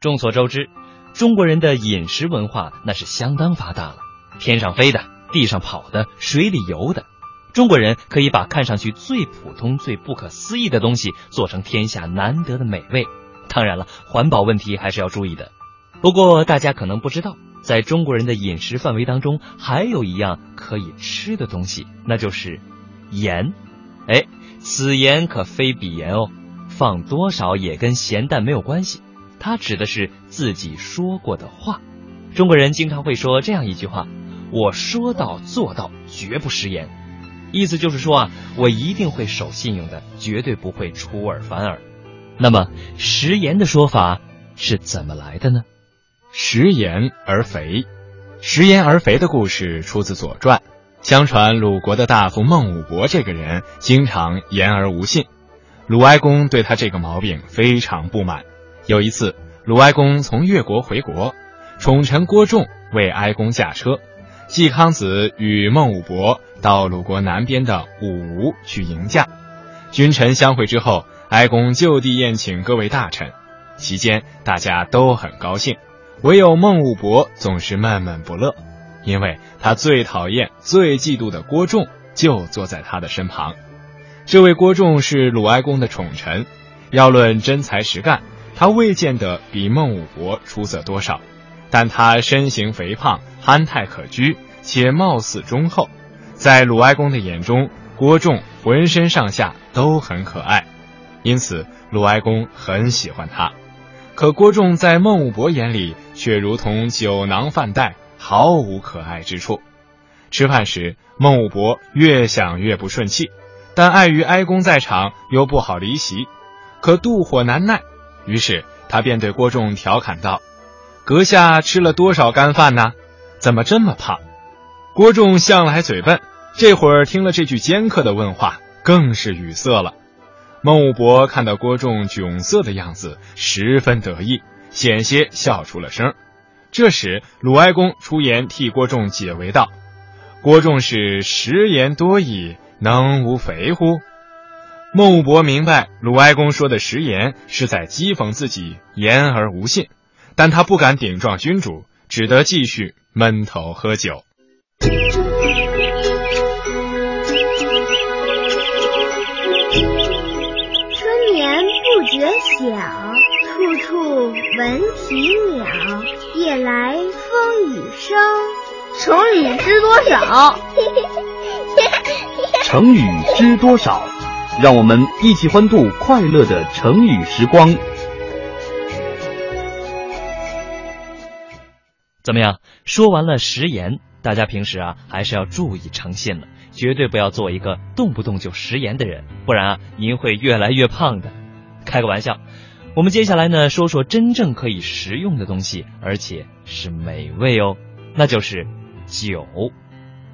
众所周知，中国人的饮食文化那是相当发达了，天上飞的，地上跑的，水里游的，中国人可以把看上去最普通、最不可思议的东西做成天下难得的美味。当然了，环保问题还是要注意的。不过大家可能不知道，在中国人的饮食范围当中，还有一样可以吃的东西，那就是盐。哎，此盐可非彼盐哦，放多少也跟咸淡没有关系。它指的是自己说过的话。中国人经常会说这样一句话：“我说到做到，绝不食言。”意思就是说啊，我一定会守信用的，绝对不会出尔反尔。那么食言的说法是怎么来的呢？食言而肥，食言而肥的故事出自《左传》。相传鲁国的大夫孟武伯这个人经常言而无信，鲁哀公对他这个毛病非常不满。有一次，鲁哀公从越国回国，宠臣郭仲为哀公驾车，季康子与孟武伯到鲁国南边的武吴去迎驾。君臣相会之后，哀公就地宴请各位大臣，期间大家都很高兴，唯有孟武伯总是闷闷不乐，因为他最讨厌、最嫉妒的郭仲就坐在他的身旁。这位郭仲是鲁哀公的宠臣，要论真才实干。他未见得比孟武伯出色多少，但他身形肥胖，憨态可掬，且貌似忠厚，在鲁哀公的眼中，郭仲浑身上下都很可爱，因此鲁哀公很喜欢他。可郭仲在孟武伯眼里却如同酒囊饭袋，毫无可爱之处。吃饭时，孟武伯越想越不顺气，但碍于哀公在场，又不好离席，可妒火难耐。于是他便对郭仲调侃道：“阁下吃了多少干饭呢？怎么这么胖？”郭仲向来嘴笨，这会儿听了这句尖刻的问话，更是语塞了。孟武伯看到郭仲窘色的样子，十分得意，险些笑出了声。这时鲁哀公出言替郭仲解围道：“郭仲是食言多矣，能无肥乎？”孟武伯明白鲁哀公说的食言是在讥讽自己言而无信，但他不敢顶撞君主，只得继续闷头喝酒。春眠不觉晓，处处闻啼鸟。夜来风雨声。成语知多少？成语知多少？让我们一起欢度快乐的成语时光。怎么样？说完了食言，大家平时啊还是要注意诚信了，绝对不要做一个动不动就食言的人，不然啊您会越来越胖的。开个玩笑，我们接下来呢说说真正可以食用的东西，而且是美味哦，那就是酒。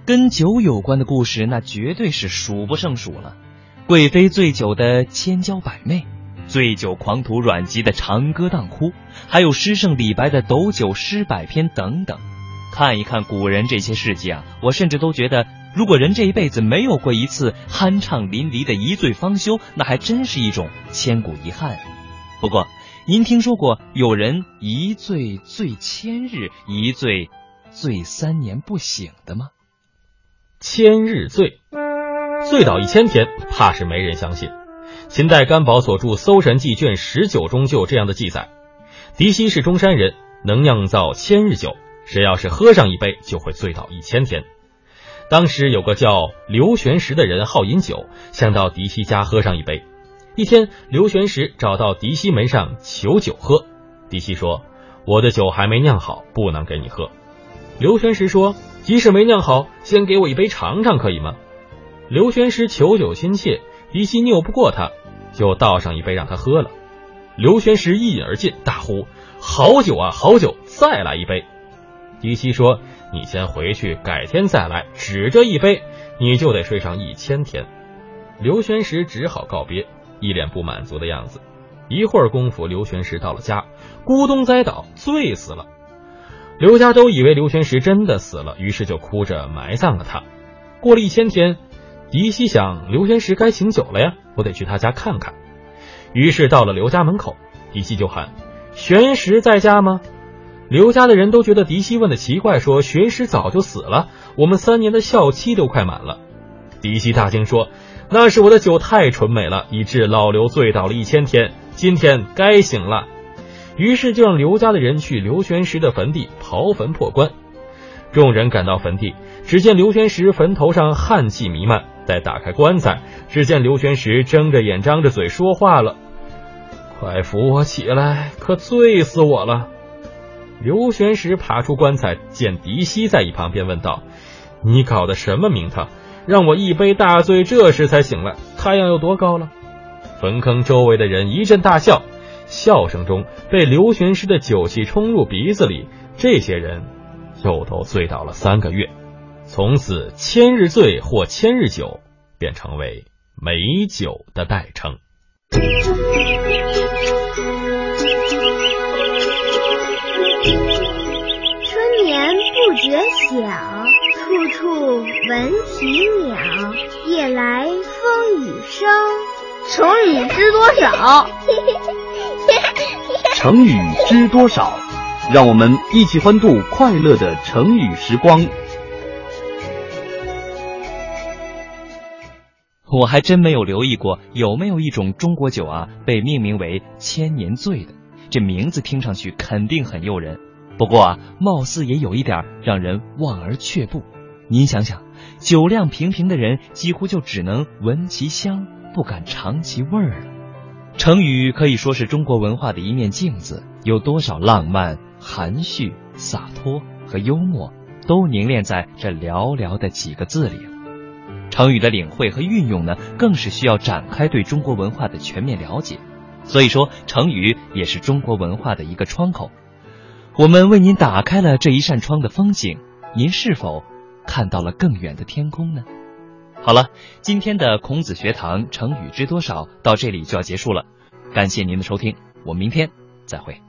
跟酒有关的故事，那绝对是数不胜数了。贵妃醉酒的千娇百媚，醉酒狂徒阮籍的长歌当哭，还有诗圣李白的斗酒诗百篇等等。看一看古人这些事迹啊，我甚至都觉得，如果人这一辈子没有过一次酣畅淋漓的一醉方休，那还真是一种千古遗憾。不过，您听说过有人一醉醉千日，一醉醉三年不醒的吗？千日醉。醉倒一千天，怕是没人相信。秦代甘宝所著《搜神记》卷十九中就有这样的记载：狄希是中山人，能酿造千日酒，谁要是喝上一杯，就会醉倒一千天。当时有个叫刘玄石的人好饮酒，想到狄希家喝上一杯。一天，刘玄石找到狄希门上求酒喝，狄希说：“我的酒还没酿好，不能给你喝。”刘玄石说：“即使没酿好，先给我一杯尝尝，可以吗？”刘玄石求酒心切，狄希拗不过他，就倒上一杯让他喝了。刘玄石一饮而尽，大呼：“好酒啊，好酒！再来一杯！”狄希说：“你先回去，改天再来。只这一杯，你就得睡上一千天。”刘玄石只好告别，一脸不满足的样子。一会儿功夫，刘玄石到了家，咕咚栽倒，醉死了。刘家都以为刘玄石真的死了，于是就哭着埋葬了他。过了一千天。狄希想，刘玄石该醒酒了呀，我得去他家看看。于是到了刘家门口，狄希就喊：“玄石在家吗？刘家的人都觉得狄希问的奇怪，说玄石早就死了，我们三年的孝期都快满了。狄希大惊说：“那是我的酒太纯美了，以致老刘醉倒了一千天，今天该醒了。”于是就让刘家的人去刘玄石的坟地刨坟破棺。众人赶到坟地，只见刘玄石坟头上汗气弥漫。再打开棺材，只见刘玄石睁着眼张着嘴说话了：“快扶我起来，可醉死我了。”刘玄石爬出棺材，见狄希在一旁边问道：“你搞的什么名堂？让我一杯大醉，这时才醒来。太阳有多高了？”坟坑周围的人一阵大笑，笑声中被刘玄石的酒气冲入鼻子里，这些人又都醉倒了三个月。从此，千日醉或千日酒便成为美酒的代称。春眠不觉晓，处处闻啼鸟。夜来风雨声。成语知多少？成语知多少？让我们一起欢度快乐的成语时光。我还真没有留意过，有没有一种中国酒啊，被命名为“千年醉”的？这名字听上去肯定很诱人，不过啊，貌似也有一点让人望而却步。您想想，酒量平平的人，几乎就只能闻其香，不敢尝其味儿了。成语可以说是中国文化的一面镜子，有多少浪漫、含蓄、洒脱和幽默，都凝练在这寥寥的几个字里了。成语的领会和运用呢，更是需要展开对中国文化的全面了解。所以说，成语也是中国文化的一个窗口。我们为您打开了这一扇窗的风景，您是否看到了更远的天空呢？好了，今天的孔子学堂成语知多少到这里就要结束了，感谢您的收听，我们明天再会。